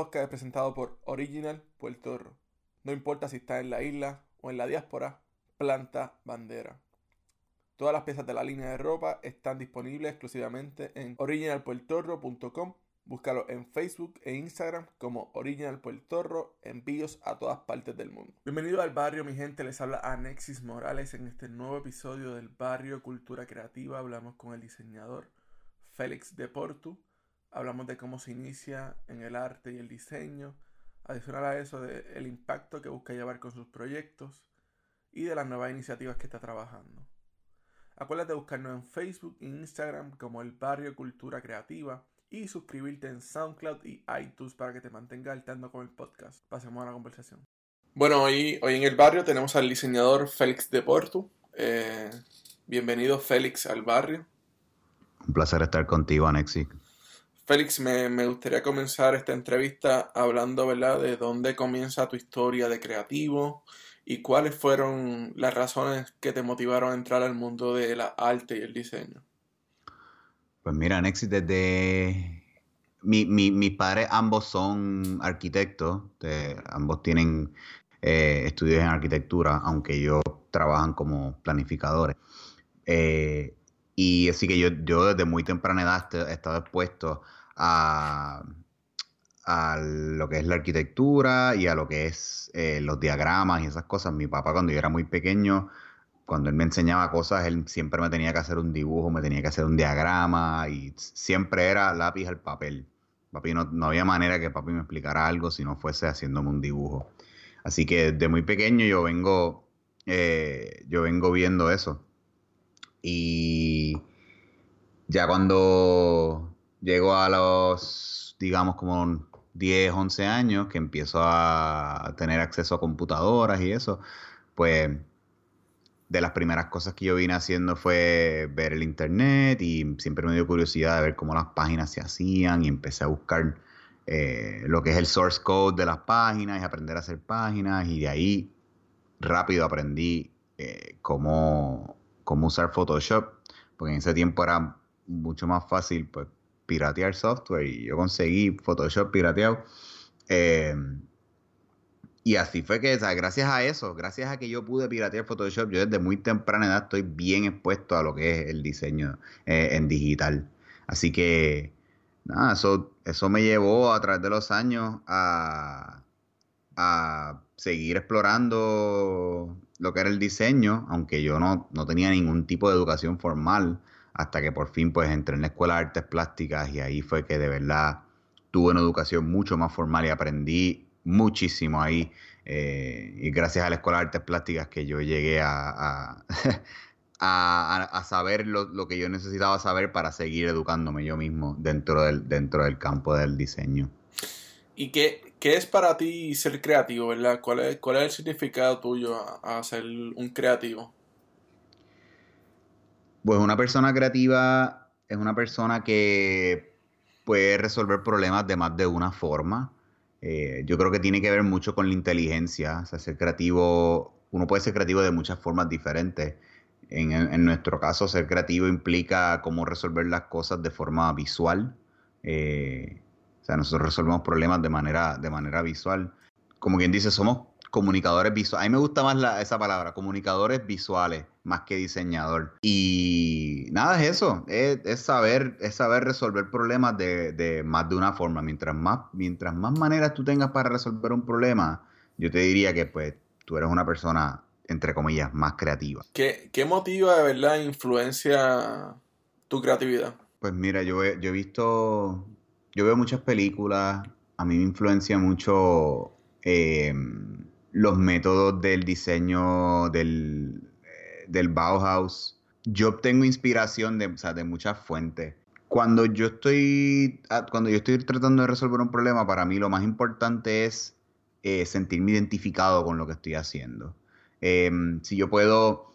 Podcast es presentado por Original Puerto Rico. No importa si estás en la isla o en la diáspora, planta bandera. Todas las piezas de la línea de ropa están disponibles exclusivamente en originalpuertorro.com. Búscalo en Facebook e Instagram como Original Puertorro, envíos a todas partes del mundo. Bienvenido al barrio, mi gente. Les habla Anexis Morales en este nuevo episodio del barrio Cultura Creativa. Hablamos con el diseñador Félix de Portu. Hablamos de cómo se inicia en el arte y el diseño. Adicional a eso, del impacto que busca llevar con sus proyectos y de las nuevas iniciativas que está trabajando. Acuérdate de buscarnos en Facebook e Instagram como el Barrio Cultura Creativa y suscribirte en SoundCloud y iTunes para que te mantenga al tanto con el podcast. Pasemos a la conversación. Bueno, hoy, hoy en el barrio tenemos al diseñador Félix de Portu. Eh, bienvenido Félix al barrio. Un placer estar contigo, Anexi. Félix, me, me, gustaría comenzar esta entrevista hablando, ¿verdad?, de dónde comienza tu historia de creativo y cuáles fueron las razones que te motivaron a entrar al mundo de la arte y el diseño. Pues mira, Anexi, desde... Mi, mi, mis padres ambos son arquitectos, ambos tienen eh, estudios en arquitectura, aunque ellos trabajan como planificadores. Eh, y así que yo, yo desde muy temprana edad he estado expuesto a, a lo que es la arquitectura y a lo que es eh, los diagramas y esas cosas. Mi papá cuando yo era muy pequeño, cuando él me enseñaba cosas, él siempre me tenía que hacer un dibujo, me tenía que hacer un diagrama y siempre era lápiz al papel. Papi, no, había manera que papi me explicara algo si no fuese haciéndome un dibujo. Así que desde muy pequeño yo vengo, eh, yo vengo viendo eso. Y ya cuando llego a los, digamos, como 10, 11 años, que empiezo a tener acceso a computadoras y eso, pues de las primeras cosas que yo vine haciendo fue ver el internet y siempre me dio curiosidad de ver cómo las páginas se hacían y empecé a buscar eh, lo que es el source code de las páginas y aprender a hacer páginas y de ahí rápido aprendí eh, cómo, cómo usar Photoshop, porque en ese tiempo era mucho más fácil pues, piratear software y yo conseguí Photoshop pirateado. Eh, y así fue que, gracias a eso, gracias a que yo pude piratear Photoshop, yo desde muy temprana edad estoy bien expuesto a lo que es el diseño eh, en digital. Así que, eso, eso me llevó a través de los años a, a seguir explorando lo que era el diseño, aunque yo no, no, tenía ningún tipo de educación formal, hasta que por fin pues entré en la Escuela de Artes Plásticas y ahí fue que de verdad tuve una educación mucho más formal y aprendí muchísimo ahí. Eh, y gracias a la Escuela de Artes Plásticas que yo llegué a, a, a, saber lo, lo, que yo necesitaba saber para seguir educándome yo mismo dentro del, dentro del campo del diseño. ¿Y qué, qué es para ti ser creativo, verdad? ¿Cuál es, cuál es el significado tuyo a, ser un creativo? Pues una persona creativa es una persona que puede resolver problemas de más de una forma. Eh, yo creo que tiene que ver mucho con la inteligencia. O sea, ser creativo, uno puede ser creativo de muchas formas diferentes. En, en nuestro caso, ser creativo implica cómo resolver las cosas de forma visual. Eh, o sea, nosotros resolvemos problemas de manera, de manera visual. Como quien dice, somos comunicadores visuales. A mí me gusta más la, esa palabra, comunicadores visuales, más que diseñador. Y nada, es eso, es, es saber, es saber resolver problemas de, de, más de una forma. Mientras más, mientras más maneras tú tengas para resolver un problema, yo te diría que pues tú eres una persona, entre comillas, más creativa. ¿Qué, qué motiva de verdad, influencia tu creatividad? Pues mira, yo he, yo he visto, yo veo muchas películas, a mí me influencia mucho... Eh, los métodos del diseño del, del Bauhaus. Yo obtengo inspiración de, muchas fuentes. Cuando yo estoy cuando yo estoy tratando de resolver un problema, para mí lo más importante es eh, sentirme identificado con lo que estoy haciendo. Eh, si yo puedo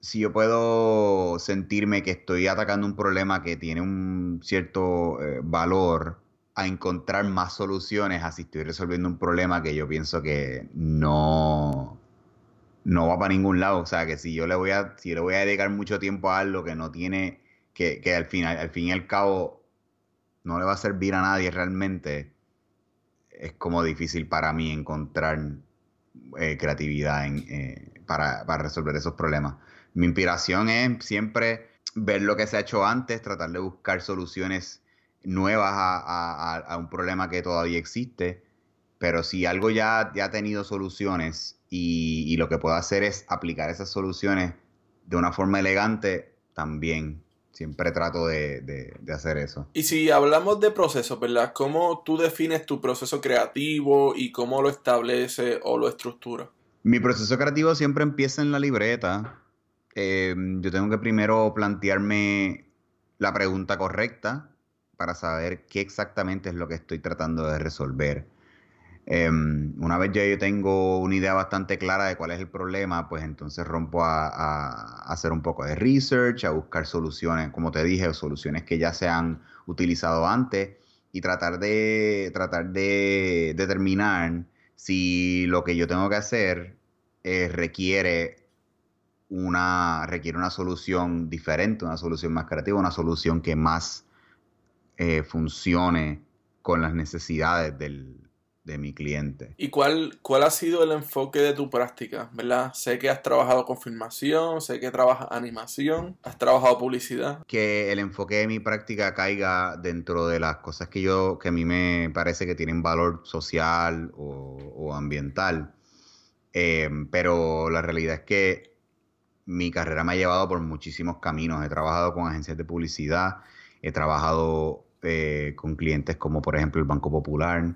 si yo puedo sentirme que estoy atacando un problema que tiene un cierto eh, valor, a encontrar más soluciones así estoy resolviendo un problema que yo pienso que no, no va para ningún lado. O sea, que si yo le voy a, si le voy a dedicar mucho tiempo a algo que no tiene, que, que al final, al fin y al cabo, no le va a servir a nadie realmente, es como difícil para mí encontrar eh, creatividad eh, para, resolver esos problemas. Mi inspiración es siempre ver lo que se ha hecho antes, tratar de buscar soluciones nuevas a, un problema que todavía existe, pero si algo ya, ya ha tenido soluciones y, y lo que puedo hacer es aplicar esas soluciones de una forma elegante, también siempre trato de, hacer eso. Y si hablamos de procesos, ¿verdad? ¿Cómo tú defines tu proceso creativo y cómo lo establece o lo estructura? Mi proceso creativo siempre empieza en la libreta. Em, yo tengo que primero plantearme la pregunta correcta para saber qué exactamente es lo que estoy tratando de resolver. Em, una vez ya yo tengo una idea bastante clara de cuál es el problema, pues entonces rompo a, hacer un poco de research, a buscar soluciones, como te dije, soluciones que ya se han utilizado antes y tratar de, tratar de determinar si lo que yo tengo que hacer eh, requiere una, requiere una solución diferente, una solución más creativa, una solución que más eh, funcione con las necesidades del, de mi cliente. ¿Y cuál, cuál ha sido el enfoque de tu práctica? ¿Verdad? Sé que has trabajado con filmación, sé que trabajas animación, has trabajado publicidad. Que el enfoque de mi práctica caiga dentro de las cosas que yo, que a mí me parece que tienen valor social o, ambiental. Eh, pero la realidad es que mi carrera me ha llevado por muchísimos caminos. He trabajado con agencias de publicidad, he trabajado eh, con clientes como por ejemplo el Banco Popular,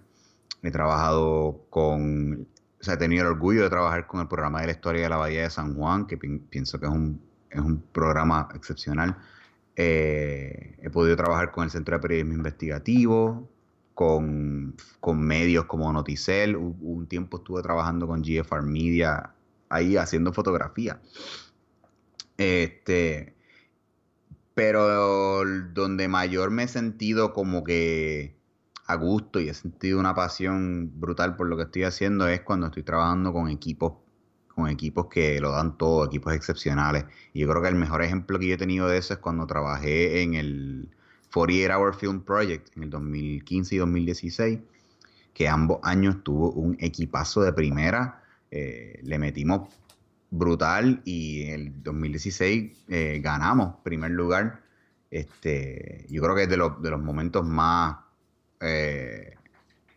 He trabajado con, o sea, he tenido el orgullo de trabajar con el programa de la historia de la Bahía de San Juan, que pienso que es un, es un programa excepcional. Eh, he podido trabajar con el Centro de Periodismo Investigativo, con, con medios como Noticel. Un, tiempo estuve trabajando con GFR Media ahí haciendo fotografía. Este, pero donde mayor me he sentido como que a gusto y he sentido una pasión brutal por lo que estoy haciendo es cuando estoy trabajando con equipos con equipos que lo dan todo, equipos excepcionales. Y yo creo que el mejor ejemplo que yo he tenido de eso es cuando trabajé en el 48 Hour Film Project en el 2015 y 2016, que ambos años tuvo un equipazo de primera, eh, le metimos brutal y en el 2016 eh, ganamos primer lugar. Este, yo creo que es de, de los momentos más eh,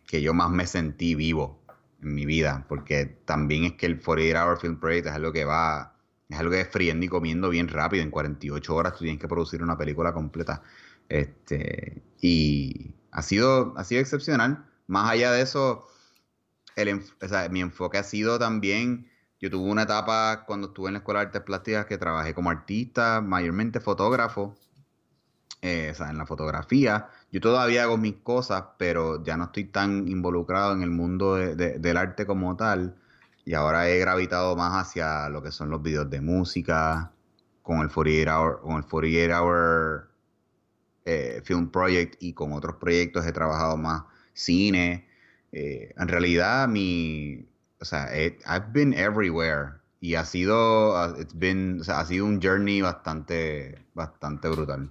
que yo más me sentí vivo en mi vida, porque también es que el 48 Hour Film Project es algo que va, es algo que es friendo y comiendo bien rápido, en 48 horas tú tienes que producir una película completa. Este, y ha sido, ha sido excepcional. Más allá de eso, el, mi enfoque ha sido también, yo tuve una etapa cuando estuve en la Escuela de Artes Plásticas que trabajé como artista, mayormente fotógrafo, eh, o sea, en la fotografía. Yo todavía hago mis cosas, pero ya no estoy tan involucrado en el mundo del arte como tal. Y ahora he gravitado más hacia lo que son los videos de música, con el 48 Hour, con el 48 Hour eh, Film Project y con otros proyectos he trabajado más cine. Eh, en realidad, mi, o sea, I've been everywhere y ha sido, it's been, o sea, ha sido un journey bastante, bastante brutal.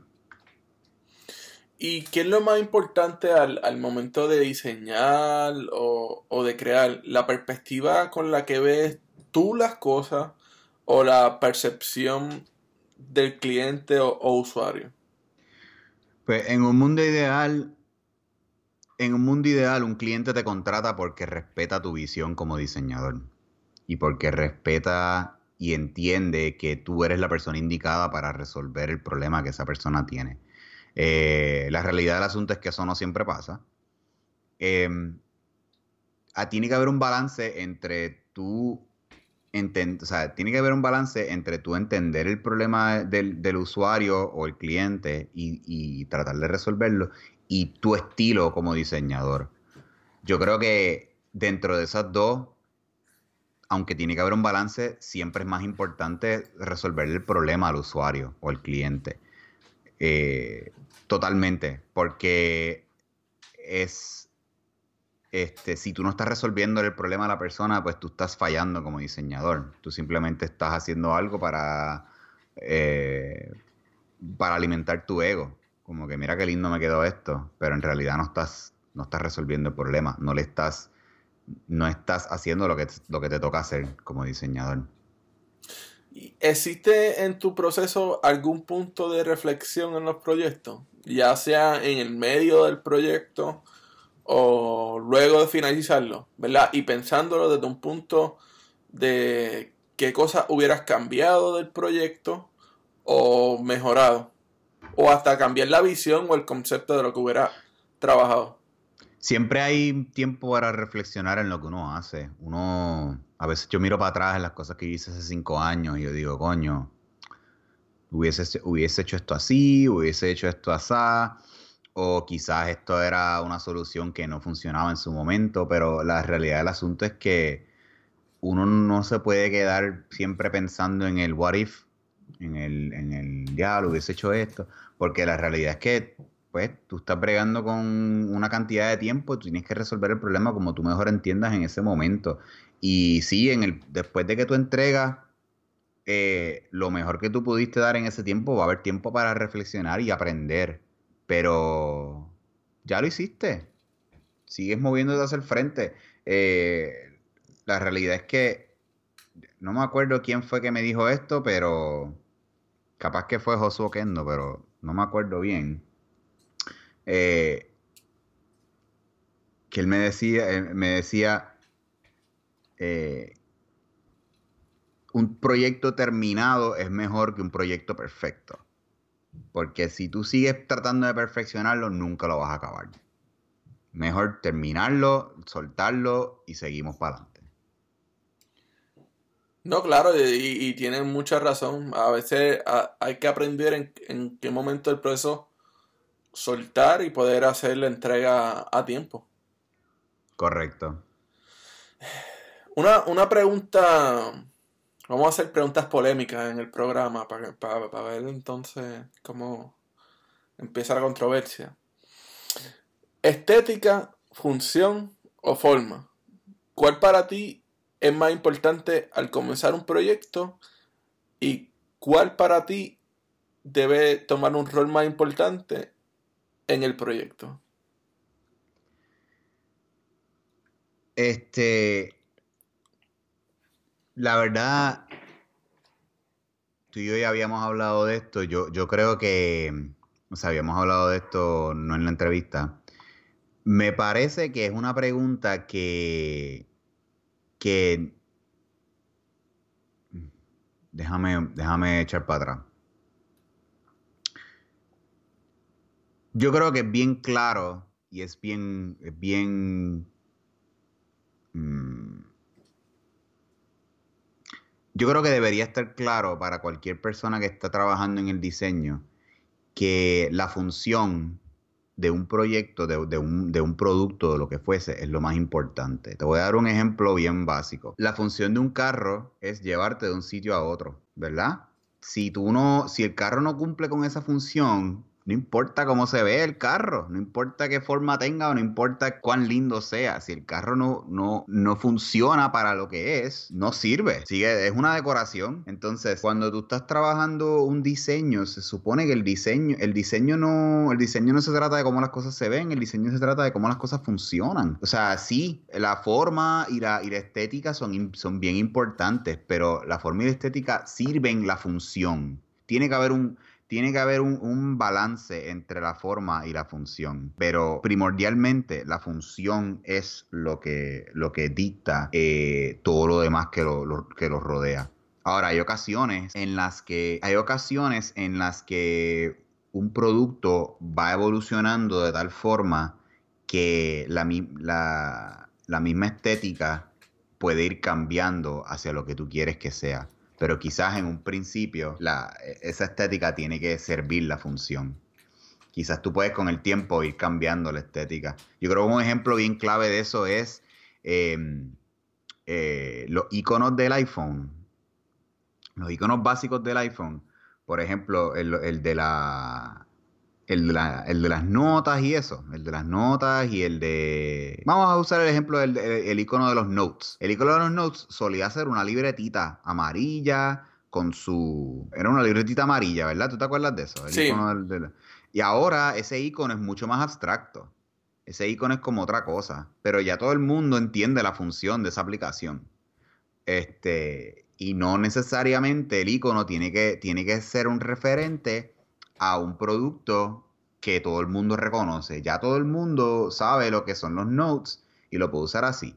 ¿Y qué es lo más importante al, momento de diseñar o, de crear? ¿La perspectiva con la que ves tú las cosas o la percepción del cliente o, usuario? Pues en un mundo ideal, en un mundo ideal, un cliente te contrata porque respeta tu visión como diseñador y porque respeta y entiende que tú eres la persona indicada para resolver el problema que esa persona tiene. Eh, la realidad del asunto es que eso no siempre pasa. Em, tiene que haber un balance entre tú o sea, tiene que haber un balance entre tú entender el problema del, usuario o el cliente y, tratar de resolverlo y tu estilo como diseñador. Yo creo que dentro de esas dos, aunque tiene que haber un balance, siempre es más importante resolver el problema al usuario o al cliente. Eh, totalmente, porque es, este, si tú no estás resolviendo el problema a la persona, pues tú estás fallando como diseñador. Tú simplemente estás haciendo algo para, eh, para alimentar tu ego. Como que mira qué lindo me quedó esto, pero en realidad no estás, no estás resolviendo el problema, no le estás, no estás haciendo lo que, lo que te toca hacer como diseñador. ¿Existe en tu proceso algún punto de reflexión en los proyectos? Ya sea en el medio del proyecto o luego de finalizarlo, ¿verdad? Y pensándolo desde un punto de qué cosas hubieras cambiado del proyecto o mejorado. O hasta cambiar la visión o el concepto de lo que hubiera trabajado. Siempre hay tiempo para reflexionar en lo que uno hace. Uno, a veces yo miro para atrás en las cosas que hice hace cinco años y yo digo, coño, hubiese, hubiese hecho esto así, hubiese hecho esto así, o quizás esto era una solución que no funcionaba en su momento, pero la realidad del asunto es que uno no se puede quedar siempre pensando en el what if, en el, en el ya lo hubiese hecho esto, porque la realidad es que pues tú estás bregando con una cantidad de tiempo, tú tienes que resolver el problema como tú mejor entiendas en ese momento. Y sí, en el, después de que tú entregas eh, lo mejor que tú pudiste dar en ese tiempo, va a haber tiempo para reflexionar y aprender. Pero ya lo hiciste. Sigues moviéndote hacia el frente. Eh, la realidad es que no me acuerdo quién fue que me dijo esto, pero capaz que fue Josué Kendo, pero no me acuerdo bien. Eh, que él me decía, me decía eh, un proyecto terminado es mejor que un proyecto perfecto. Porque si tú sigues tratando de perfeccionarlo, nunca lo vas a acabar. Mejor terminarlo, soltarlo y seguimos para adelante. No, claro, y, tienen mucha razón. A veces hay que aprender en, qué momento del proceso soltar y poder hacer la entrega a tiempo. Correcto. Una, una pregunta, vamos a hacer preguntas polémicas en el programa para, para, para ver entonces cómo empieza la controversia. Estética, función o forma. ¿Cuál para ti es más importante al comenzar un proyecto y cuál para ti debe tomar un rol más importante en el proyecto? Este, la verdad, tú y yo ya habíamos hablado de esto. Yo, yo creo que, o sea, habíamos hablado de esto no en la entrevista. Me parece que es una pregunta que, que déjame, déjame echar para atrás. Yo creo que es bien claro y es bien, es bien. Mm, yo creo que debería estar claro para cualquier persona que está trabajando en el diseño que la función de un proyecto, de, un, de un producto, de lo que fuese, es lo más importante. Te voy a dar un ejemplo bien básico. La función de un carro es llevarte de un sitio a otro, ¿verdad? Si tú no, si el carro no cumple con esa función, no importa cómo se ve el carro, no importa qué forma tenga o no importa cuán lindo sea, si el carro no, no, no funciona para lo que es, no sirve. Sigue, es una decoración. Entonces, cuando tú estás trabajando un diseño, se supone que el diseño, el diseño no, el diseño no se trata de cómo las cosas se ven, el diseño se trata de cómo las cosas funcionan. O sea, sí, la forma y la, y la estética son, son bien importantes, pero la forma y la estética sirven la función. Tiene que haber un tiene que haber un, balance entre la forma y la función, pero primordialmente la función es lo que, lo que dicta eh, todo lo demás que lo, que lo rodea. Ahora, hay ocasiones en las que hay ocasiones en las que un producto va evolucionando de tal forma que la, la, la misma estética puede ir cambiando hacia lo que tú quieres que sea pero quizás en un principio la, esa estética tiene que servir la función. Quizás tú puedes con el tiempo ir cambiando la estética. Yo creo que un ejemplo bien clave de eso es em, eh, los iconos del iPhone. Los iconos básicos del iPhone. Por ejemplo, el de la el de, las notas y eso, el de las notas y el de... Vamos a usar el ejemplo del el icono de los notes. El icono de los notes solía ser una libretita amarilla con su... Era una libretita amarilla, ¿verdad? ¿Tú te acuerdas de eso? El sí. Y ahora ese icono es mucho más abstracto. Ese icono es como otra cosa, pero ya todo el mundo entiende la función de esa aplicación. Este, y no necesariamente el icono tiene que, tiene que ser un referente a un producto que todo el mundo reconoce. Ya todo el mundo sabe lo que son los notes y lo puede usar así.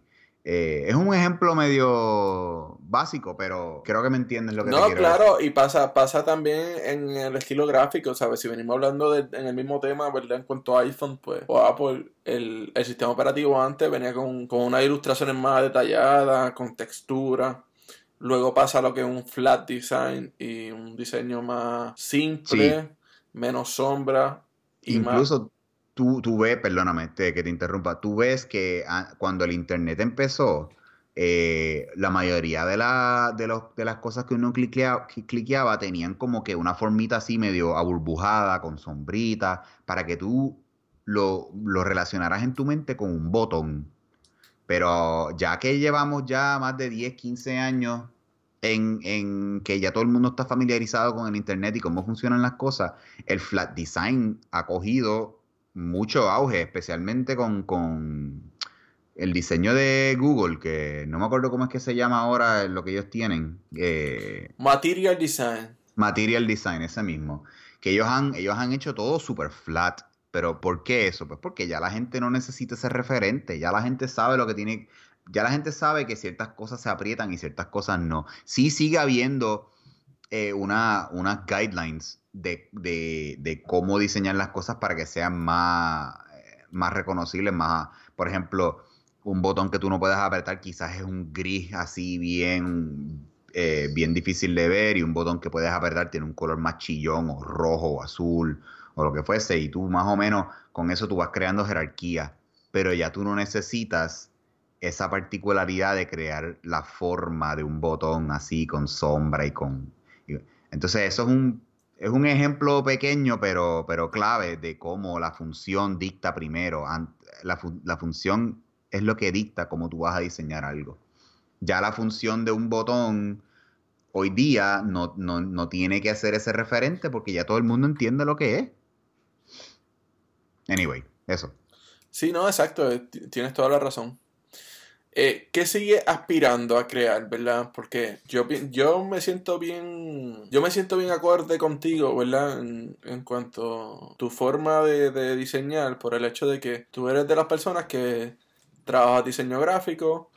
Eh, es un ejemplo medio básico, pero creo que me entiendes lo que no, claro, y pasa, pasa también en el estilo gráfico, ¿sabes? Si venimos hablando de, en el mismo tema, ¿verdad? En cuanto a iPhone, pues, o Apple, el, sistema operativo antes venía con, con unas ilustraciones más detalladas, con textura. Luego pasa lo que es un flat design y un diseño más simple, menos sombra. Incluso tú, tú ves, perdóname que te interrumpa, tú ves que ah, cuando el Internet empezó, eh, la mayoría de, la, de, los, de, las cosas que uno cliqueaba, tenían como que una formita así medio aburbujada, con sombrita, para que tú lo, lo relacionaras en tu mente con un botón. Pero ya que llevamos ya más de 10, 15 años en, en, que ya todo el mundo está familiarizado con el Internet y cómo funcionan las cosas, el flat design ha cogido mucho auge, especialmente con, el diseño de Google, que no me acuerdo cómo es que se llama ahora lo que ellos tienen. Eh, Material Design. Material Design, ese mismo. Que ellos han, ellos han hecho todo super flat. Pero ¿por qué eso? Pues porque ya la gente no necesita ser referente, ya la gente sabe lo que tiene, ya la gente sabe que ciertas cosas se aprietan y ciertas cosas no. Sí sigue habiendo eh, una, unas guidelines de, cómo diseñar las cosas para que sean más, más reconocibles, más, por ejemplo, un botón que tú no puedes apretar quizás es un gris así bien, eh, bien difícil de ver y un botón que puedes apretar tiene un color más chillón o rojo o azul o lo que fuese y tú más o menos con eso tú vas creando jerarquía, pero ya tú no necesitas esa particularidad de crear la forma de un botón así con sombra y con... Entonces eso es un es un ejemplo pequeño, pero, pero clave de cómo la función dicta primero. La, la, función es lo que dicta cómo tú vas a diseñar algo. Ya la función de un botón hoy día no, no, no tiene que hacer ese referente porque ya todo el mundo entiende lo que es. Anyway, eso. Sí, no, exacto, eh, tienes toda la razón. Eh, ¿Qué sigue aspirando a crear, verdad? Porque yo, yo me siento bien. Yo me siento bien acorde contigo, ¿verdad? En, cuanto a tu forma de, diseñar, por el hecho de que tú eres de las personas que trabajas diseño gráfico,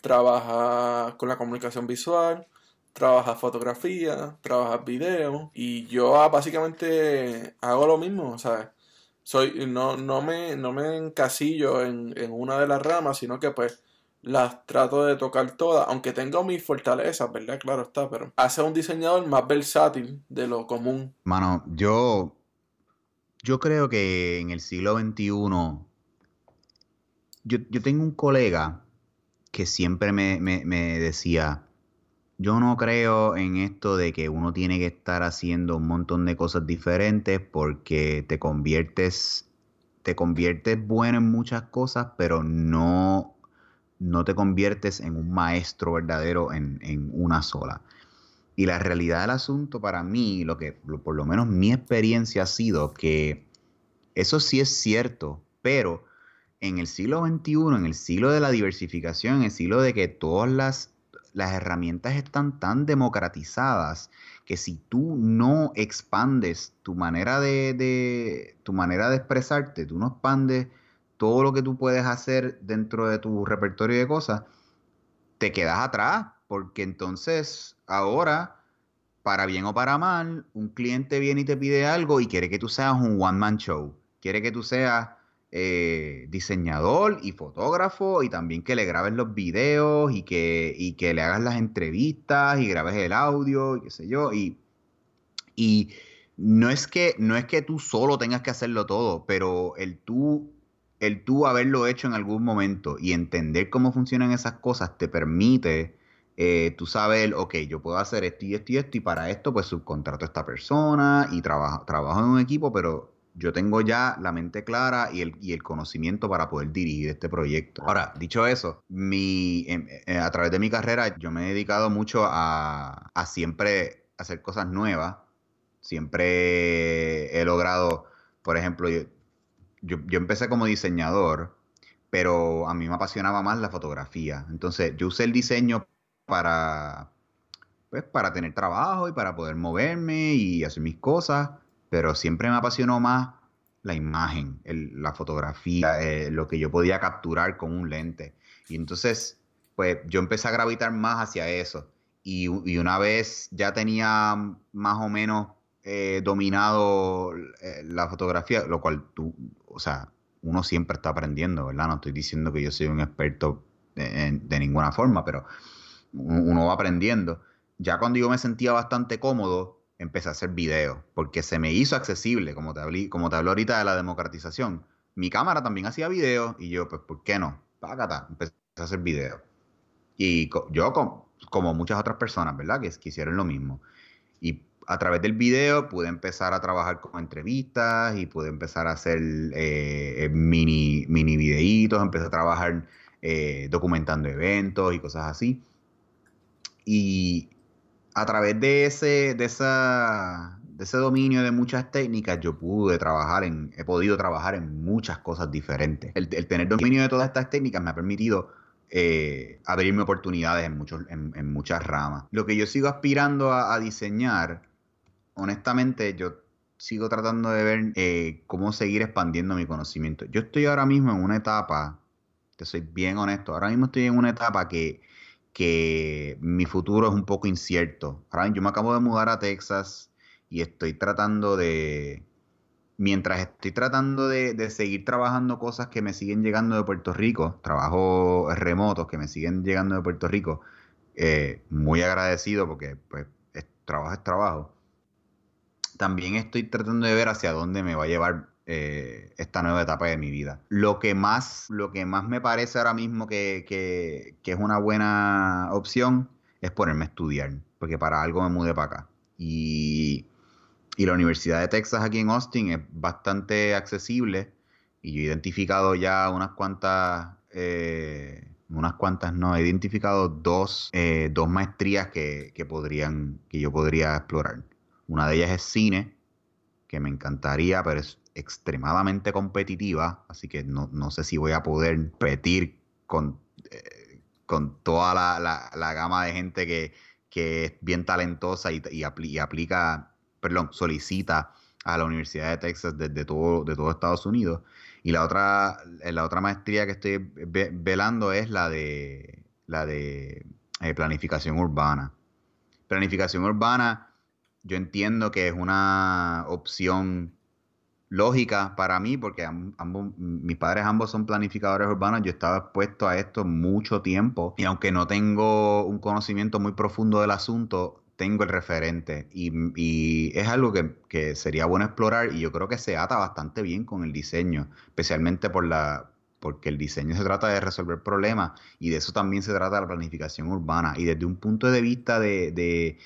trabajas con la comunicación visual, trabajas fotografía, trabajas video. Y yo ah, básicamente hago lo mismo, ¿sabes? Soy, no, no, me, no me encasillo en, en una de las ramas, sino que pues las trato de tocar todas, aunque tengo mis fortalezas, ¿verdad? Claro está, pero hace un diseñador más versátil de lo común. Mano, yo, yo creo que en el siglo XXI, yo, yo tengo un colega que siempre me, me decía, yo no creo en esto de que uno tiene que estar haciendo un montón de cosas diferentes porque te conviertes, te conviertes bueno en muchas cosas, pero no no te conviertes en un maestro verdadero en, una sola. Y la realidad del asunto para mí, lo que por lo menos mi experiencia ha sido que eso sí es cierto, pero en el siglo XXI, en el siglo de la diversificación, en el siglo de que todas las, las herramientas están tan democratizadas que si tú no expandes tu manera de, de tu manera de expresarte, tú no expandes todo lo que tú puedes hacer dentro de tu repertorio de cosas, te quedas atrás, porque entonces ahora, para bien o para mal, un cliente viene y te pide algo y quiere que tú seas un one-man show, quiere que tú seas eh, diseñador y fotógrafo y también que le grabes los videos y que, y que le hagas las entrevistas y grabes el audio y qué sé yo. Y, y no, es que, no es que tú solo tengas que hacerlo todo, pero el tú el tú haberlo hecho en algún momento y entender cómo funcionan esas cosas te permite eh, tú sabes, ok, yo puedo hacer esto y esto y esto y para esto pues subcontrato a esta persona y trabajo, trabajo en un equipo, pero yo tengo ya la mente clara y el, y el conocimiento para poder dirigir este proyecto. Ahora, dicho eso, mi, em, eh, a través de mi carrera yo me he dedicado mucho a, a siempre hacer cosas nuevas. Siempre he logrado por ejemplo, yo, yo, empecé como diseñador, pero a mí me apasionaba más la fotografía. Entonces, yo usé el diseño para, pues, para tener trabajo y para poder moverme y hacer mis cosas, pero siempre me apasionó más la imagen, la fotografía, eh, lo que yo podía capturar con un lente. Y entonces, pues yo empecé a gravitar más hacia eso. Y, una vez ya tenía más o menos eh, dominado eh, la fotografía, lo cual tú, o sea, uno siempre está aprendiendo, ¿verdad? No estoy diciendo que yo soy un experto de, ninguna forma, pero uno va aprendiendo. Ya cuando yo me sentía bastante cómodo, empecé a hacer videos, porque se me hizo accesible, como te hablé, como te hablé ahorita de la democratización. Mi cámara también hacía videos y yo, pues, ¿por qué no? Págata, empecé a hacer videos. Y yo, como muchas otras personas, ¿verdad? Que, hicieron lo mismo. A través del video pude empezar a trabajar con entrevistas y pude empezar a hacer eh, mini, mini videitos, empecé a trabajar eh, documentando eventos y cosas así. Y a través de ese, de esa, de ese dominio de muchas técnicas, yo pude trabajar en, he podido trabajar en muchas cosas diferentes. El, tener dominio de todas estas técnicas me ha permitido eh, abrirme oportunidades en, muchos, en, muchas ramas. Lo que yo sigo aspirando a, diseñar, honestamente, yo sigo tratando de ver eh, cómo seguir expandiendo mi conocimiento. Yo estoy ahora mismo en una etapa, te soy bien honesto, ahora mismo estoy en una etapa que, que mi futuro es un poco incierto. Ahora yo me acabo de mudar a Texas y estoy tratando de, mientras estoy tratando de, seguir trabajando cosas que me siguen llegando de Puerto Rico, trabajos remotos que me siguen llegando de Puerto Rico, eh, muy agradecido porque pues trabajo es trabajo. También estoy tratando de ver hacia dónde me va a llevar eh, esta nueva etapa de mi vida. Lo que más, lo que más me parece ahora mismo que, que, que es una buena opción es ponerme a estudiar, porque para algo me mudé para acá. Y y la Universidad de Texas aquí en Austin es bastante accesible y yo he identificado ya unas cuantas, eh, unas cuantas no, he identificado dos, eh, dos maestrías que, podrían, que yo podría explorar. Una de ellas es cine, que me encantaría, pero es extremadamente competitiva, así que no, sé si voy a poder competir con, eh, con toda la, gama de gente que, es bien talentosa y, y aplica perdón, solicita a la Universidad de Texas desde todo, de todo Estados Unidos. Y la otra, la otra maestría que estoy velando es la de la de eh, planificación urbana. Planificación urbana, yo entiendo que es una opción lógica para mí, porque ambos, mis padres ambos son planificadores urbanos, yo estaba expuesto a esto mucho tiempo y aunque no tengo un conocimiento muy profundo del asunto, tengo el referente y, es algo que, sería bueno explorar y yo creo que se ata bastante bien con el diseño, especialmente por la porque el diseño se trata de resolver problemas y de eso también se trata la planificación urbana y desde un punto de vista de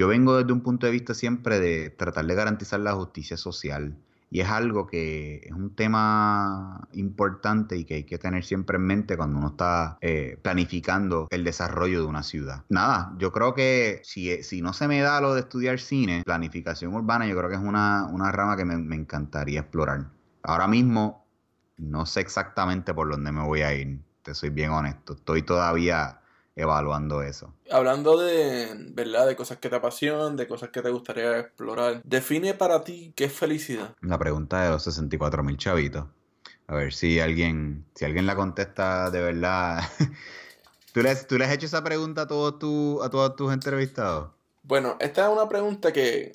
yo vengo desde un punto de vista siempre de tratar de garantizar la justicia social y es algo que es un tema importante y que hay que tener siempre en mente cuando uno está eh, planificando el desarrollo de una ciudad. Nada, yo creo que si, si no se me da lo de estudiar cine, planificación urbana, yo creo que es una, rama que me, me encantaría explorar. Ahora mismo no sé exactamente por dónde me voy a ir, te soy bien honesto. Estoy todavía evaluando eso. Hablando de, ¿verdad? De cosas que te apasionan, de cosas que te gustaría explorar. Define para ti qué es felicidad. La pregunta de los 64 mil chavitos. A ver si alguien, si alguien la contesta de verdad. ¿Tú, les, ¿Tú has hecho esa pregunta a todos, tu, a todos tus entrevistados? Bueno, esta es una pregunta que,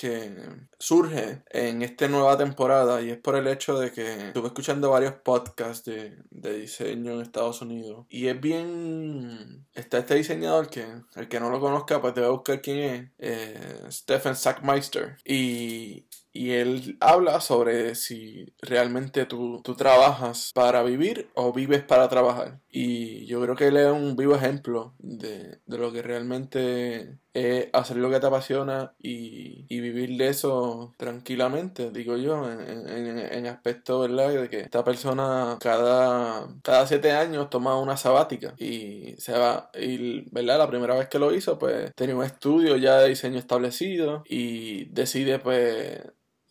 surge en esta nueva temporada y es por el hecho de que estuve escuchando varios podcasts de, diseño en Estados Unidos y es bien... Está este diseñador que el que no lo conozca pues debe buscar quién es, eh, Stephen Sackmeister y y él habla sobre si realmente tú, trabajas para vivir o vives para trabajar. Y yo creo que él es un vivo ejemplo de, lo que realmente es hacer lo que te apasiona y, vivir de eso tranquilamente, digo yo, en, en, aspecto, ¿verdad? De que esta persona cada, cada siete años toma una sabática y se va, y, ¿verdad? La primera vez que lo hizo, pues tenía un estudio ya de diseño establecido y decide, pues,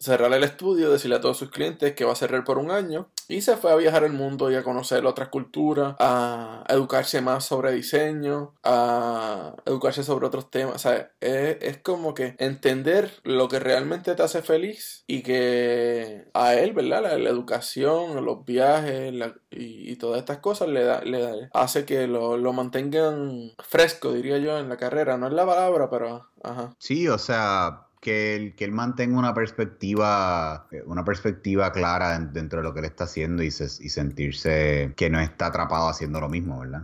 cerrar el estudio, decirle a todos sus clientes que va a cerrar por un año y se fue a viajar el mundo y a conocer otras culturas, a educarse más sobre diseño, a educarse sobre otros temas. O sea, es, como que entender lo que realmente te hace feliz y que a él, ¿verdad? La, educación, los viajes y, todas estas cosas le, da, le hace que lo, lo mantengan fresco, diría yo, en la carrera. No es la palabra, pero... Sí, o sea, que él, que él mantenga una perspectiva, eh, una perspectiva clara dentro de lo que él está haciendo y, y sentirse que no está atrapado haciendo lo mismo, ¿verdad?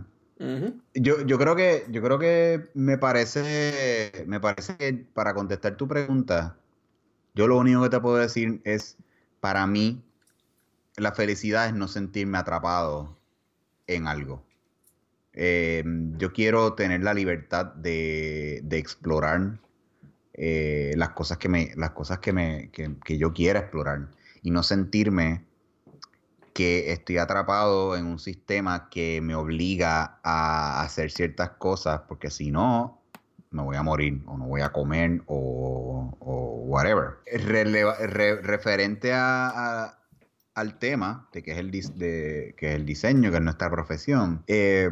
yo, yo creo que, yo creo que me parece, me parece que para contestar tu pregunta, yo lo único que te puedo decir es, para mí, la felicidad es no sentirme atrapado en algo. Eh, yo quiero tener la libertad de, de explorar eh, las cosas que me, las cosas que me, que, yo quiera explorar y no sentirme que estoy atrapado en un sistema que me obliga a hacer ciertas cosas, porque si no, me voy a morir, o no voy a comer, o, whatever. referente a, al tema de que es el, de, que es el diseño, que es nuestra profesión, eh,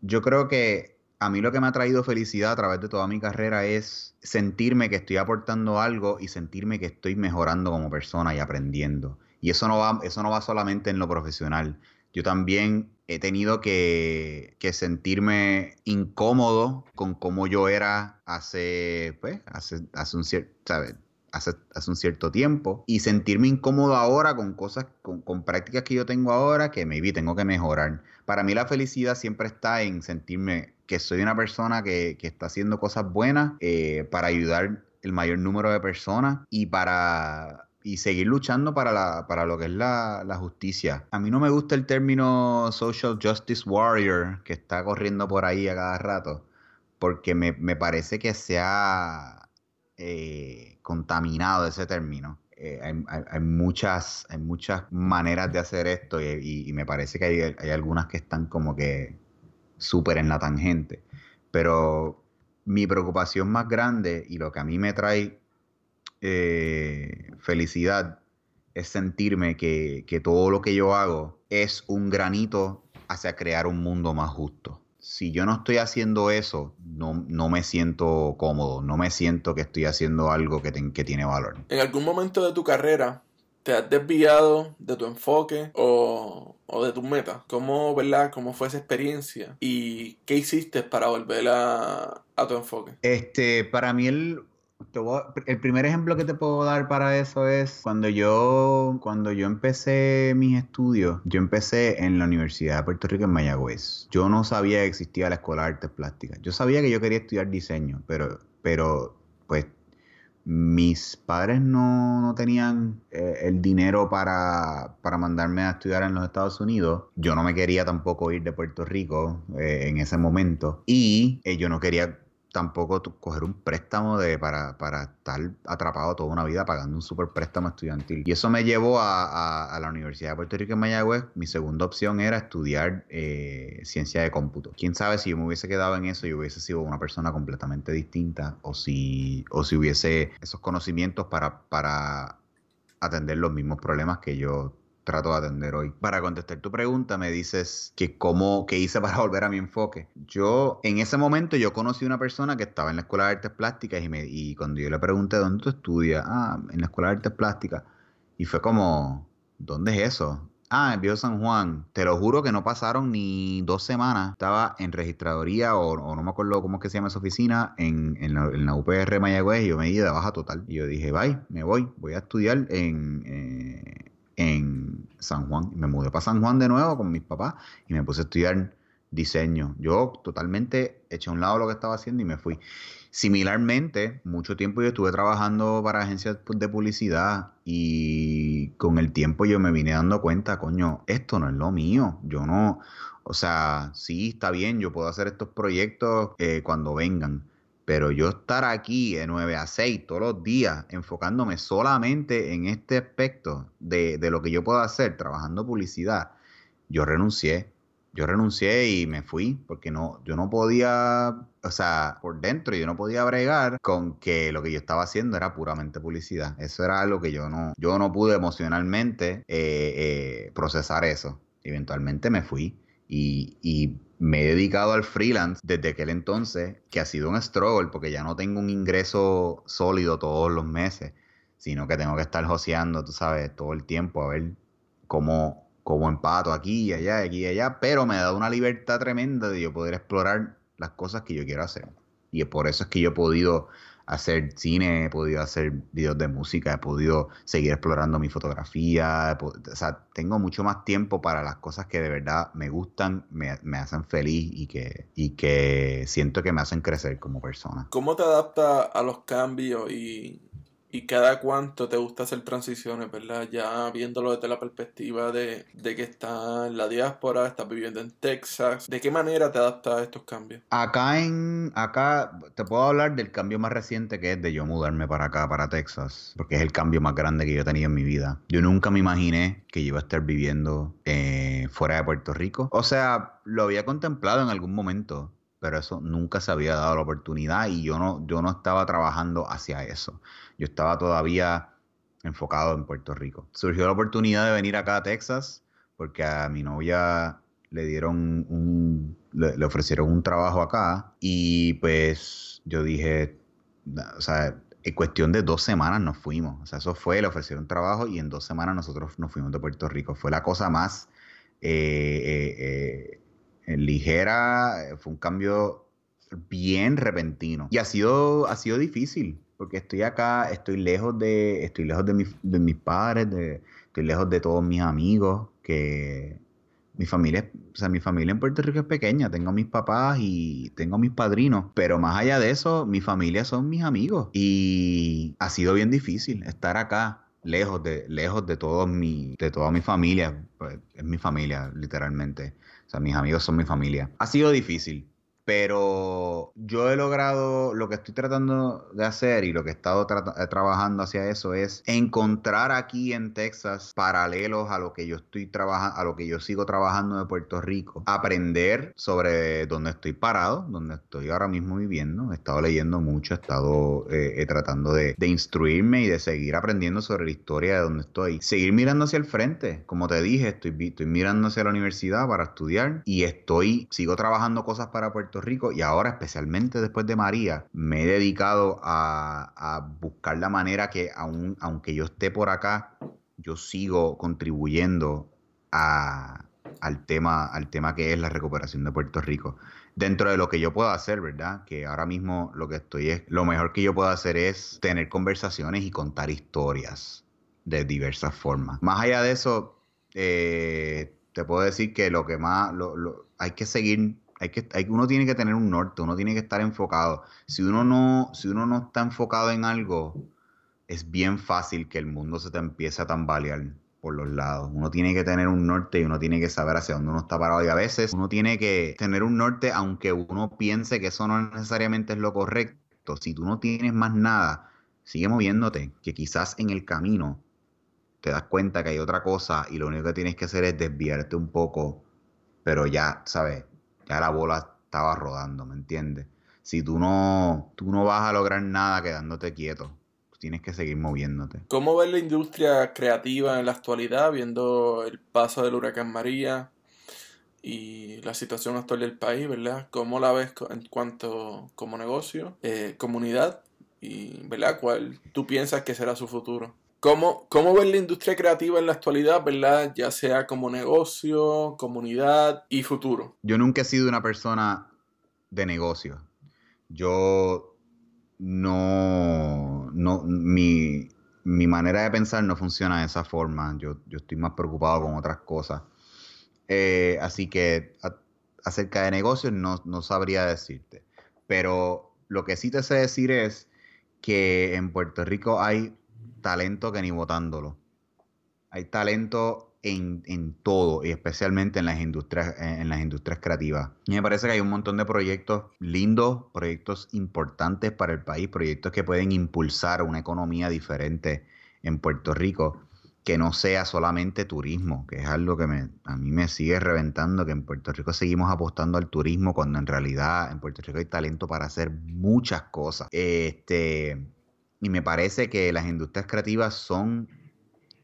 yo creo que a mí lo que me ha traído felicidad a través de toda mi carrera es sentirme que estoy aportando algo y sentirme que estoy mejorando como persona y aprendiendo. Y eso no va, eso no va solamente en lo profesional. Yo también he tenido que, sentirme incómodo con cómo yo era hace, pues, hace, un cierto, ¿sabes? Hace, hace, un cierto tiempo y sentirme incómodo ahora con cosas, con, con, prácticas que yo tengo ahora que maybe tengo que mejorar. Para mí la felicidad siempre está en sentirme que soy una persona que, está haciendo cosas buenas eh, para ayudar el mayor número de personas y para y seguir luchando para, la, para lo que es la, justicia. A mí no me gusta el término social justice warrior que está corriendo por ahí a cada rato, porque me, parece que se ha eh, contaminado ese término. Eh, hay, muchas, hay muchas maneras de hacer esto y, me parece que hay, algunas que están como que súper en la tangente. Pero mi preocupación más grande y lo que a mí me trae eh, felicidad es sentirme que, todo lo que yo hago es un granito hacia crear un mundo más justo. Si yo no estoy haciendo eso, no, no me siento cómodo, no me siento que estoy haciendo algo que, que tiene valor. En algún momento de tu carrera, ¿te has desviado de tu enfoque o o de tus metas. ¿Cómo, verdad? ¿Cómo fue esa experiencia? ¿Y qué hiciste para volver a, tu enfoque? Este, para mí el, el primer ejemplo que te puedo dar para eso es cuando yo, cuando yo empecé mis estudios, yo empecé en la Universidad de Puerto Rico en Mayagüez. Yo no sabía que existía la Escuela de Artes Plásticas. Yo sabía que yo quería estudiar diseño, pero, pero pues mis padres no, tenían eh, el dinero para, mandarme a estudiar en los Estados Unidos. Yo no me quería tampoco ir de Puerto Rico eh, en ese momento. Y eh, yo no quería tampoco coger un préstamo de, para, para, estar atrapado toda una vida pagando un super préstamo estudiantil. Y eso me llevó a, la Universidad de Puerto Rico en Mayagüez. Mi segunda opción era estudiar eh, ciencia de cómputo. Quién sabe si yo me hubiese quedado en eso, yo hubiese sido una persona completamente distinta o si, o si hubiese esos conocimientos para, para atender los mismos problemas que yo trato de atender hoy. Para contestar tu pregunta, me dices que cómo, qué hice para volver a mi enfoque. Yo, en ese momento, yo conocí una persona que estaba en la Escuela de Artes Plásticas y, me, y cuando yo le pregunté, ¿dónde tú estudias? Ah, en la Escuela de Artes Plásticas. Y fue como, ¿dónde es eso? Ah, en Viejo San Juan. Te lo juro que no pasaron ni dos semanas. Estaba en registraduría o, no me acuerdo cómo es que se llama esa oficina en, en, la, UPR Mayagüez y yo me di de baja total. Y yo dije, bye, me voy. Voy a estudiar en, eh, en San Juan. Me mudé para San Juan de nuevo con mis papás y me puse a estudiar diseño. Yo totalmente eché a un lado lo que estaba haciendo y me fui. Similarmente, mucho tiempo yo estuve trabajando para agencias de publicidad y con el tiempo yo me vine dando cuenta, coño, esto no es lo mío. Yo no, o sea, sí, está bien, yo puedo hacer estos proyectos eh, cuando vengan, pero yo estar aquí de 9 a 6 todos los días, enfocándome solamente en este aspecto de, de lo que yo puedo hacer trabajando publicidad, yo renuncié. yo renuncié y me fui porque no, yo no podía, o sea, por dentro yo no podía bregar con que lo que yo estaba haciendo era puramente publicidad. Eso era algo que yo no, yo no pude emocionalmente eh, eh, procesar eso. Eventualmente me fui y, y me he dedicado al freelance desde aquel entonces, que ha sido un struggle porque ya no tengo un ingreso sólido todos los meses, sino que tengo que estar joseando, tú sabes, todo el tiempo a ver cómo, cómo empato aquí y allá, aquí y allá, pero me ha dado una libertad tremenda de yo poder explorar las cosas que yo quiero hacer. Y por eso es que yo he podido hacer cine, he podido hacer videos de música, he podido seguir explorando mi fotografía, o sea, tengo mucho más tiempo para las cosas que de verdad me gustan, me, me, hacen feliz y que, y que siento que me hacen crecer como persona. ¿Cómo te adaptas a los cambios y y cada cuánto te gusta hacer transiciones, ¿verdad? Ya viéndolo desde la perspectiva de, que estás en la diáspora, estás viviendo en Texas, ¿de qué manera te adaptas a estos cambios? Acá en, acá te puedo hablar del cambio más reciente que es de yo mudarme para acá, para Texas, porque es el cambio más grande que yo he tenido en mi vida. Yo nunca me imaginé que yo iba a estar viviendo eh, fuera de Puerto Rico. O sea, lo había contemplado en algún momento, pero eso nunca se había dado la oportunidad y yo no, yo no estaba trabajando hacia eso. Yo estaba todavía enfocado en Puerto Rico. Surgió la oportunidad de venir acá a Texas porque a mi novia le dieron un, le, ofrecieron un trabajo acá y pues yo dije, o sea, en cuestión de dos semanas nos fuimos. O sea, eso fue, le ofrecieron trabajo y en dos semanas nosotros nos fuimos de Puerto Rico. Fue la cosa más eh, eh, eh, ligera, eh, fue un cambio bien repentino. Y ha sido, ha sido difícil, porque estoy acá, estoy lejos de, estoy lejos de, de mis padres, estoy lejos de todos mis amigos, que mi familia, o sea, mi familia en Puerto Rico es pequeña, tengo a mis papás y tengo a mis padrinos, pero más allá de eso, mi familia son mis amigos. Y ha sido bien difícil estar acá lejos de lejos de todos mi de toda mi familia, pues, es mi familia literalmente sea, mis amigos son mi familia. Ha sido difícil, pero yo he logrado lo que estoy tratando de hacer y lo que he estado eh, trabajando hacia eso es encontrar aquí en Texas paralelos a lo que yo estoy trabajando, a lo que yo sigo trabajando de Puerto Rico, aprender sobre dónde estoy parado, dónde estoy ahora mismo viviendo. He estado leyendo mucho, he estado eh, eh, tratando de, de, instruirme y de seguir aprendiendo sobre la historia de donde estoy. Seguir mirando hacia el frente, como te dije, estoy, estoy mirando hacia la universidad para estudiar y estoy, sigo trabajando cosas para Puerto Rico y ahora especialmente después de María me he dedicado a, buscar la manera que aun, aunque yo esté por acá, yo sigo contribuyendo al, tema, al tema que es la recuperación de Puerto Rico. Dentro de lo que yo puedo hacer, ¿verdad? Que ahora mismo lo que estoy es, lo mejor que yo puedo hacer es tener conversaciones y contar historias de diversas formas. Más allá de eso, eh, te puedo decir que lo que más, hay que seguir hay que, hay, uno tiene que tener un norte, uno tiene que estar enfocado. Si uno no, si uno no está enfocado en algo, es bien fácil que el mundo se te empiece a tambalear por los lados. Uno tiene que tener un norte y uno tiene que saber hacia dónde uno está parado. Y a veces uno tiene que tener un norte aunque uno piense que eso no necesariamente es lo correcto. Si tú no tienes más nada, sigue moviéndote, que quizás en el camino te das cuenta que hay otra cosa y lo único que tienes que hacer es desviarte un poco, pero ya, ¿sabes? Ya la bola estaba rodando, ¿me entiendes? Si tú no, tú no vas a lograr nada quedándote quieto, tienes que seguir moviéndote. ¿Cómo ves la industria creativa en la actualidad, viendo el paso del huracán María y la situación actual del país, ¿verdad? ¿Cómo la ves en cuanto como negocio, eh, comunidad y, ¿verdad? ¿Cuál tú piensas que será su futuro? ¿Cómo, ¿Cómo ves la industria creativa en la actualidad, verdad? Ya sea como negocio, comunidad y futuro. Yo nunca he sido una persona de negocio. Yo no, no mi, manera de pensar no funciona de esa forma. Yo, yo estoy más preocupado con otras cosas. Eh, así que acerca de negocios no, no sabría decirte. Pero lo que sí te sé decir es que en Puerto Rico hay talento que ni votándolo. Hay talento en, en, todo y especialmente en las industrias en las industrias creativas. Me parece que hay un montón de proyectos lindos, proyectos importantes para el país, proyectos que pueden impulsar una economía diferente en Puerto Rico. que no sea solamente turismo, que es algo que a mí me sigue reventando, que en Puerto Rico seguimos apostando al turismo cuando en realidad en Puerto Rico hay talento para hacer muchas cosas. Este, y me parece que las industrias creativas son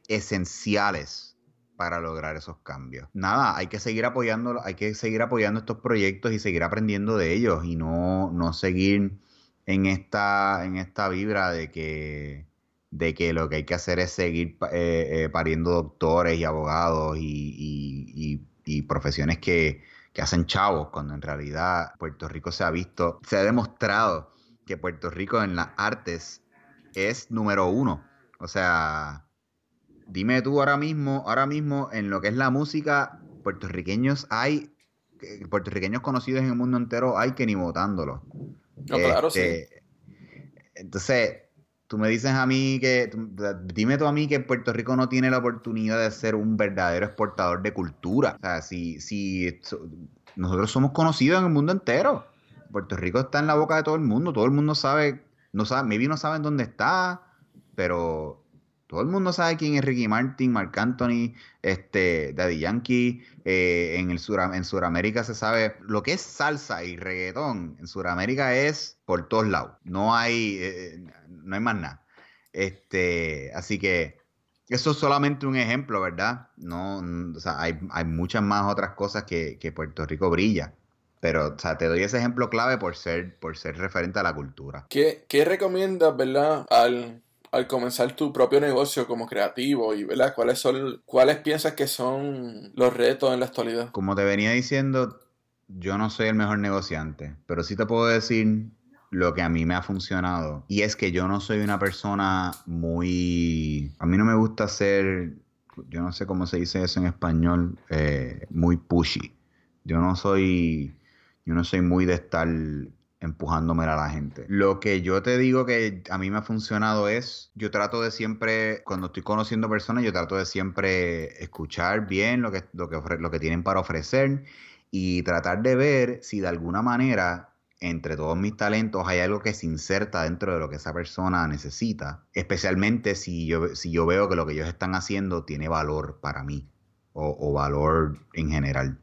esenciales para lograr esos cambios. Nada, hay que seguir apoyando, hay que seguir apoyando estos proyectos y seguir aprendiendo de ellos y no, no seguir en esta, en esta vibra de que de que lo que hay que hacer es seguir eh, eh, pariendo doctores y abogados y, profesiones que, hacen chavos, cuando en realidad Puerto Rico se ha visto, se ha demostrado que Puerto Rico en las artes es número uno. O sea, dime tú ahora mismo, ahora mismo en lo que es la música, puertorriqueños hay, eh, puertorriqueños conocidos en el mundo entero hay que ni votándolo. No, claro, sí. Este, entonces, tú me dices a mí que, dime tú a mí que Puerto Rico no tiene la oportunidad de ser un verdadero exportador de cultura. O sea, si, si nosotros somos conocidos en el mundo entero. Puerto Rico está en la boca de todo el mundo, todo el mundo sabe, no sabe, maybe no saben dónde está, pero todo el mundo sabe quién es Ricky Martin, Marc Anthony, este, Daddy Yankee. Eh, en el sur, en Sudamérica se sabe lo que es salsa y reggaetón. En Sudamérica es por todos lados. No hay, eh, no hay más nada. Este, así que eso es solamente un ejemplo, ¿verdad? No, o sea, hay, hay muchas más otras cosas que, que Puerto Rico brilla. Pero, o sea, te doy ese ejemplo clave por ser, por ser referente a la cultura. ¿Qué, qué recomiendas, verdad, al al comenzar tu propio negocio como creativo y ¿verdad? cuáles son cuáles piensas que son los retos en la actualidad. Como te venía diciendo, yo no soy el mejor negociante, pero sí te puedo decir lo que a mí me ha funcionado y es que yo no soy una persona muy a mí no me gusta ser yo no sé cómo se dice eso en español eh, muy pushy yo no soy yo no soy muy de estar empujándome a la gente. Lo que yo te digo que a mí me ha funcionado es, yo trato de siempre, cuando estoy conociendo personas, yo trato de siempre escuchar bien lo que, lo que, lo que tienen para ofrecer y tratar de ver si de alguna manera entre todos mis talentos hay algo que se inserta dentro de lo que esa persona necesita, especialmente si yo, si yo veo que lo que ellos están haciendo tiene valor para mí o valor en general.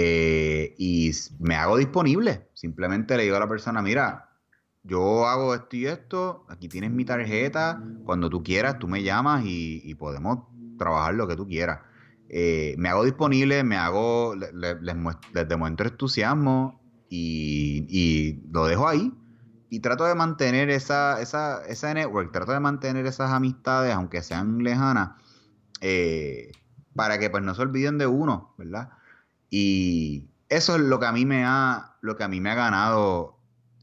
Eh, y me hago disponible. Simplemente le digo a la persona, mira, yo hago esto y esto, aquí tienes mi tarjeta, cuando tú quieras, tú me llamas y, podemos trabajar lo que tú quieras. Eh, me hago disponible, me hago, les, demuestro entusiasmo y, lo dejo ahí. Y trato de mantener esa, esa, esa network, trato de mantener esas amistades, aunque sean lejanas, eh, para que pues no se olviden de uno, ¿verdad? Y eso es lo que a mí me ha, lo que a mí me ha ganado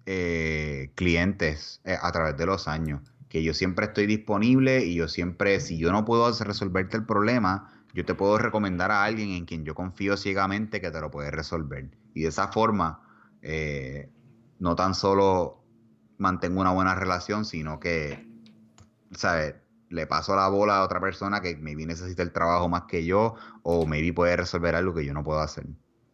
eh, clientes eh, a través de los años. Que yo siempre estoy disponible y yo siempre, si yo no puedo resolverte el problema, yo te puedo recomendar a alguien en quien yo confío ciegamente que te lo puede resolver. Y de esa forma, eh, no tan solo mantengo una buena relación, sino que, ¿sabes? Le paso la bola a otra persona que maybe necesita el trabajo más que yo o maybe puede resolver algo que yo no puedo hacer.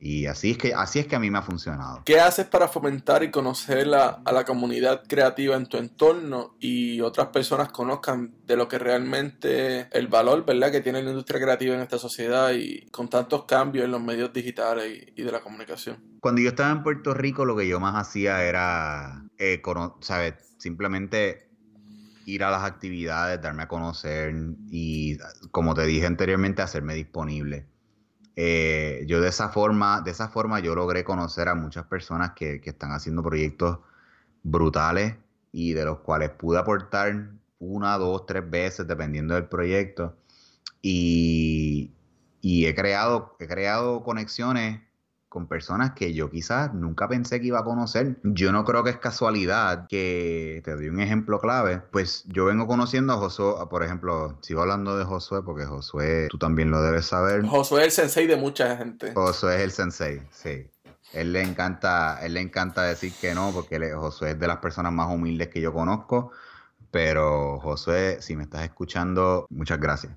Y así es que, así es que a mí me ha funcionado. ¿Qué haces para fomentar y conocer la, a la comunidad creativa en tu entorno y otras personas conozcan de lo que realmente el valor, ¿verdad?, que tiene la industria creativa en esta sociedad y con tantos cambios en los medios digitales y, de la comunicación. Cuando yo estaba en Puerto Rico, lo que yo más hacía era, eh, ¿sabes? Simplemente ir a las actividades, darme a conocer y, como te dije anteriormente, hacerme disponible. Eh, yo de esa forma, de esa forma yo logré conocer a muchas personas que, están haciendo proyectos brutales y de los cuales pude aportar una, dos, tres veces, dependiendo del proyecto. Y, y he creado, he creado conexiones con personas que yo quizás nunca pensé que iba a conocer. Yo no creo que es casualidad que, te doy un ejemplo clave, pues yo vengo conociendo a Josué, por ejemplo, sigo hablando de Josué porque Josué, tú también lo debes saber. Josué es el sensei de mucha gente. Josué es el sensei, sí. Él le encanta, él le encanta decir que no, porque Josué es de las personas más humildes que yo conozco. Pero Josué, si me estás escuchando, muchas gracias.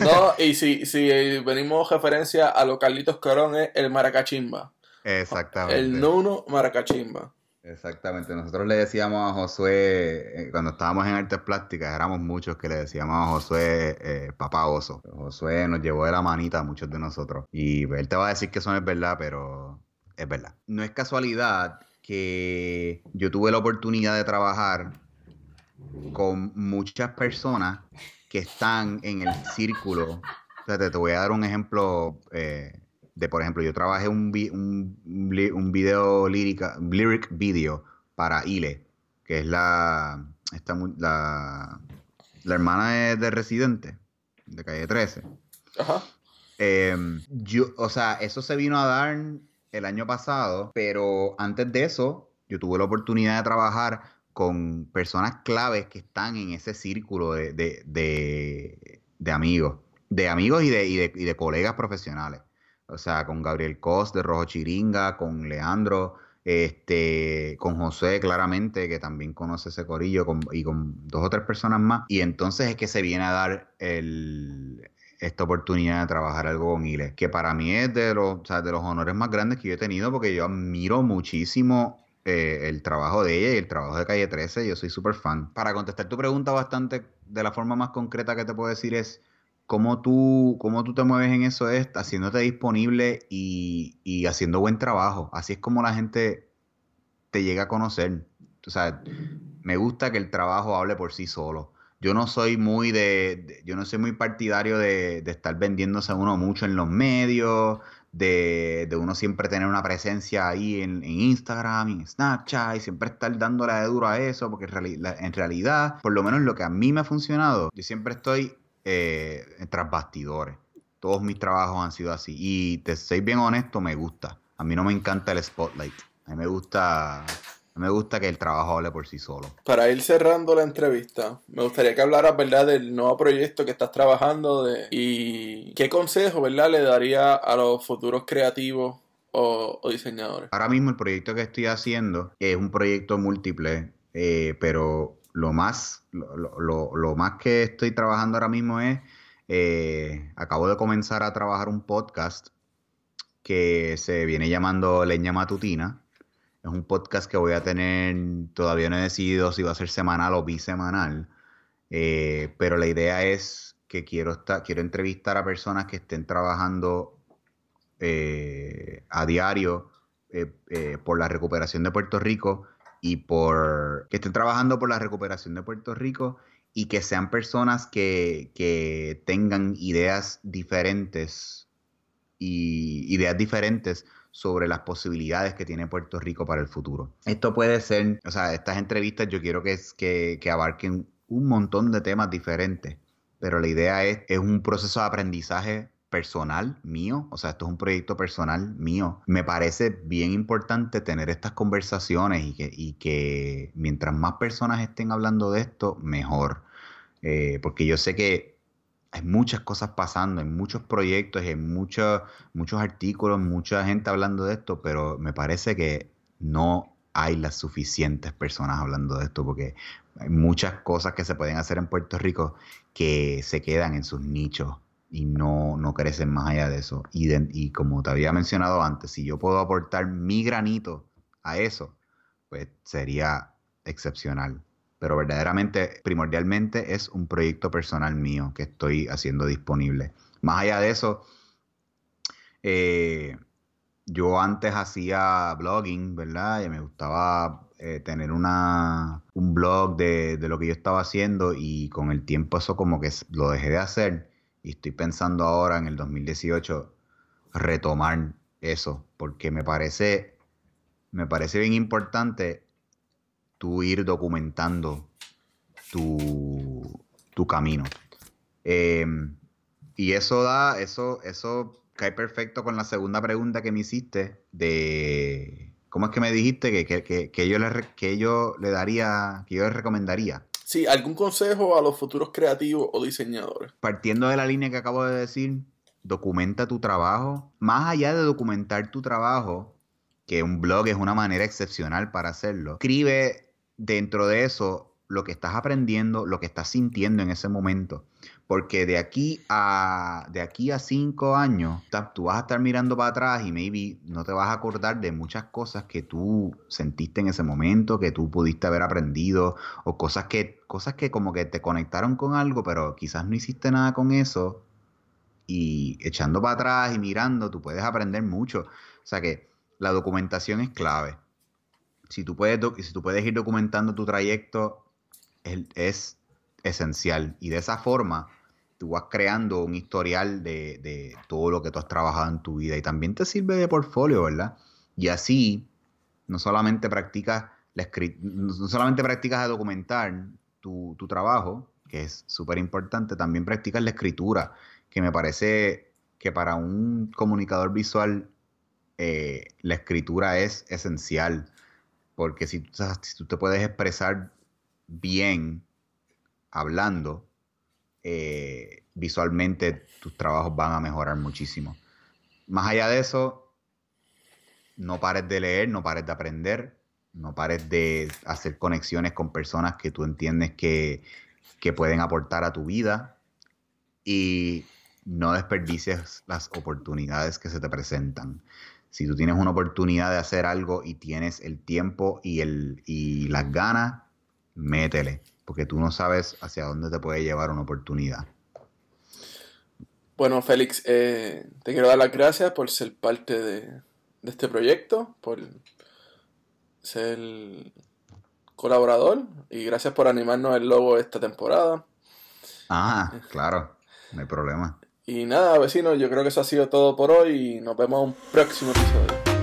No, y si, si venimos referencia a lo Carlitos Corón es el Maracachimba. Exactamente. El Nuno Maracachimba. Exactamente, nosotros le decíamos a Josué, eh, cuando estábamos en artes plásticas, éramos muchos que le decíamos a Josué eh, papá oso. Josué nos llevó de la manita a muchos de nosotros. Y él te va a decir que eso no es verdad, pero es verdad. No es casualidad que yo tuve la oportunidad de trabajar con muchas personas que están en el círculo. Fíjate, te voy a dar un ejemplo eh, de, por ejemplo, yo trabajé un, un, un video lírica, lyric video para Ile, que es la, esta, la, la hermana de, Residente, de calle 13. Ajá. Em, yo, o sea, eso se vino a dar el año pasado, pero antes de eso, yo tuve la oportunidad de trabajar con personas claves que están en ese círculo de, de, de, amigos, de amigos y de, y de, colegas profesionales. O sea, con Gabriel Cos de Rojo Chiringa, con Leandro, este, con José claramente, que también conoce ese corillo, y con dos o tres personas más. Y entonces es que se viene a dar el, esta oportunidad de trabajar algo con Ile, que para mí es de los, de los honores más grandes que yo he tenido, porque yo admiro muchísimo eh, el trabajo de ella y el trabajo de Calle 13, yo soy súper fan. Para contestar tu pregunta bastante de la forma más concreta que te puedo decir es, cómo tú, cómo tú te mueves en eso es haciéndote disponible y, y, haciendo buen trabajo. Así es como la gente te llega a conocer. O sea, me gusta que el trabajo hable por sí solo. Yo no soy muy de, yo no soy muy partidario de, de, estar vendiéndose uno mucho en los medios, de, de uno siempre tener una presencia ahí en, en, Instagram, en Snapchat, y siempre estar dándole de duro a eso, porque en realidad, por lo menos lo que a mí me ha funcionado, yo siempre estoy eh, tras bastidores. Todos mis trabajos han sido así. Y te soy bien honesto, me gusta. A mí no me encanta el spotlight. A mí me gusta, me gusta que el trabajo hable por sí solo. Para ir cerrando la entrevista, me gustaría que hablaras, ¿verdad?, del nuevo proyecto que estás trabajando de, y qué consejo, ¿verdad?, le daría a los futuros creativos o, diseñadores. Ahora mismo el proyecto que estoy haciendo es un proyecto múltiple, eh, pero lo más, lo, más que estoy trabajando ahora mismo es, eh, acabo de comenzar a trabajar un podcast que se viene llamando Leña Matutina. Es un podcast que voy a tener, todavía no he decidido si va a ser semanal o bisemanal, eh, pero la idea es que quiero, quiero entrevistar a personas que estén trabajando eh, a diario por la recuperación de Puerto Rico y por que estén trabajando por la recuperación de Puerto Rico y que sean personas que, tengan ideas diferentes y ideas diferentes sobre las posibilidades que tiene Puerto Rico para el futuro. Esto puede ser, o sea, estas entrevistas yo quiero que, que, que abarquen un montón de temas diferentes, pero la idea es, es un proceso de aprendizaje personal mío, o sea, esto es un proyecto personal mío. Me parece bien importante tener estas conversaciones y que, y que mientras más personas estén hablando de esto, mejor. Eh, porque yo sé que hay muchas cosas pasando, hay muchos proyectos, hay muchos, muchos artículos, mucha gente hablando de esto, pero me parece que no hay las suficientes personas hablando de esto, porque hay muchas cosas que se pueden hacer en Puerto Rico que se quedan en sus nichos y no, no crecen más allá de eso. Y como te había mencionado antes, si yo puedo aportar mi granito a eso, pues sería excepcional. Pero verdaderamente, primordialmente, es un proyecto personal mío que estoy haciendo disponible. Más allá de eso, eh, yo antes hacía blogging, ¿verdad? Y me gustaba eh, tener una, un blog de, de, lo que yo estaba haciendo y con el tiempo eso como que lo dejé de hacer y estoy pensando ahora en el 2018 retomar eso, porque me parece, me parece bien importante tú ir documentando tu, tu camino. Em, y eso da, eso, eso cae perfecto con la segunda pregunta que me hiciste de ¿cómo es que me dijiste que, que, que, yo, le, que yo le daría, que yo le recomendaría? Sí, ¿algún consejo a los futuros creativos o diseñadores? Partiendo de la línea que acabo de decir, documenta tu trabajo. Más allá de documentar tu trabajo, que un blog es una manera excepcional para hacerlo, escribe dentro de eso lo que estás aprendiendo, lo que estás sintiendo en ese momento. Porque de aquí a de aquí a cinco años, tú vas a estar mirando para atrás y maybe no te vas a acordar de muchas cosas que tú sentiste en ese momento, que tú pudiste haber aprendido, o cosas que, cosas que como que te conectaron con algo, pero quizás no hiciste nada con eso. Y echando para atrás y mirando, tú puedes aprender mucho. O sea que la documentación es clave. Si tú puedes, si tú puedes ir documentando tu trayecto, es esencial. Y de esa forma, tú vas creando un historial de, todo lo que tú has trabajado en tu vida y también te sirve de portfolio, ¿verdad? Y así, no solamente practicas, la no solamente practicas a documentar tu, trabajo, que es súper importante, también practicas la escritura, que me parece que para un comunicador visual eh, la escritura es esencial, porque si, si tú te puedes expresar bien hablando, eh, visualmente tus trabajos van a mejorar muchísimo. Más allá de eso, no pares de leer, no pares de aprender, no pares de hacer conexiones con personas que tú entiendes que, que pueden aportar a tu vida y no desperdicies las oportunidades que se te presentan. Si tú tienes una oportunidad de hacer algo y tienes el tiempo y, el, y las ganas, métele porque tú no sabes hacia dónde te puede llevar una oportunidad. Bueno, Félix, eh, te quiero dar las gracias por ser parte de, este proyecto, por ser colaborador y gracias por animarnos el logo esta temporada. Ah, claro, no hay problema. Y nada, vecinos, yo creo que eso ha sido todo por hoy y nos vemos en un próximo episodio.